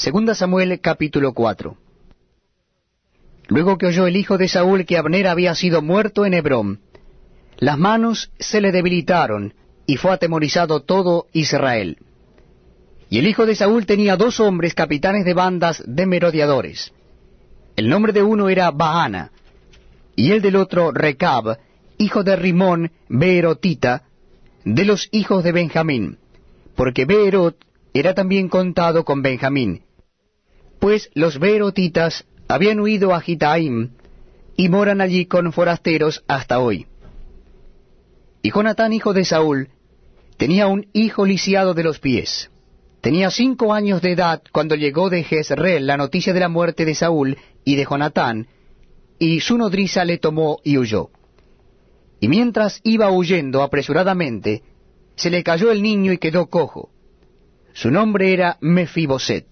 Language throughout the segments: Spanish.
Segunda Samuel capítulo 4 Luego que oyó el hijo de Saúl que Abner había sido muerto en Hebrón, las manos se le debilitaron, y fue atemorizado todo Israel. Y el hijo de Saúl tenía dos hombres capitanes de bandas de merodeadores. El nombre de uno era Baana, y el del otro Recab, hijo de Rimón Beerotita, de los hijos de Benjamín, porque Beerot era también contado con Benjamín, pues los Beerotitas habían huido a Gitaim, y moran allí con forasteros hasta hoy. Y Jonatán, hijo de Saúl, tenía un hijo lisiado de los pies. Tenía cinco años de edad cuando llegó de Jezreel la noticia de la muerte de Saúl y de Jonatán, y su nodriza le tomó y huyó. Y mientras iba huyendo apresuradamente, se le cayó el niño y quedó cojo. Su nombre era Mefiboset.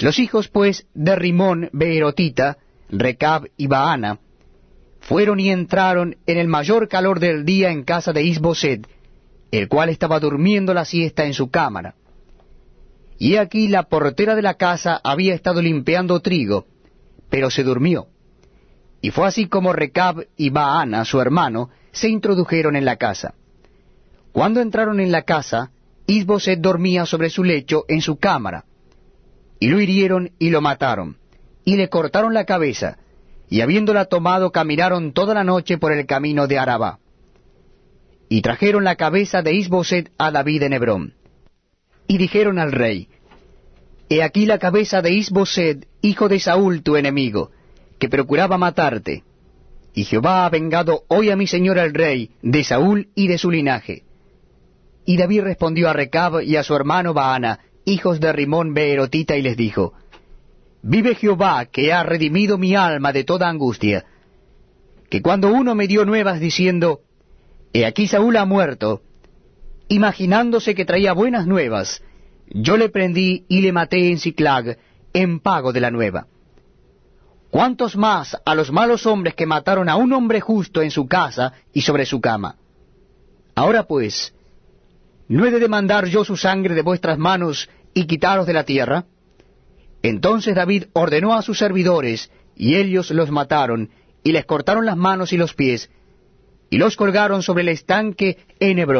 Los hijos, pues, de Rimón Beerotita, Recab y Baana, fueron y entraron en el mayor calor del día en casa de Isboset, el cual estaba durmiendo la siesta en su cámara. Y aquí la portera de la casa había estado limpiando trigo, pero se durmió. Y fue así como Recab y Baana, su hermano, se introdujeron en la casa. Cuando entraron en la casa, Isboset dormía sobre su lecho en su cámara, y lo hirieron y lo mataron, y le cortaron la cabeza, y habiéndola tomado caminaron toda la noche por el camino de Arabá. Y trajeron la cabeza de Isboset a David en Hebrón. Y dijeron al rey, He aquí la cabeza de Isboset, hijo de Saúl tu enemigo, que procuraba matarte. Y Jehová ha vengado hoy a mi señor el rey, de Saúl y de su linaje. Y David respondió a Recab y a su hermano Baana, hijos de Rimón Beerotita, y les dijo, Vive Jehová, que ha redimido mi alma de toda angustia, que cuando uno me dio nuevas diciendo, He aquí Saúl ha muerto, imaginándose que traía buenas nuevas, yo le prendí y le maté en Ciclag, en pago de la nueva. ¿Cuántos más a los malos hombres que mataron a un hombre justo en su casa y sobre su cama? Ahora pues, ¿no he de demandar yo su sangre de vuestras manos y quitaros de la tierra? Entonces David ordenó a sus servidores, y ellos los mataron, y les cortaron las manos y los pies, y los colgaron sobre el estanque en Hebrón.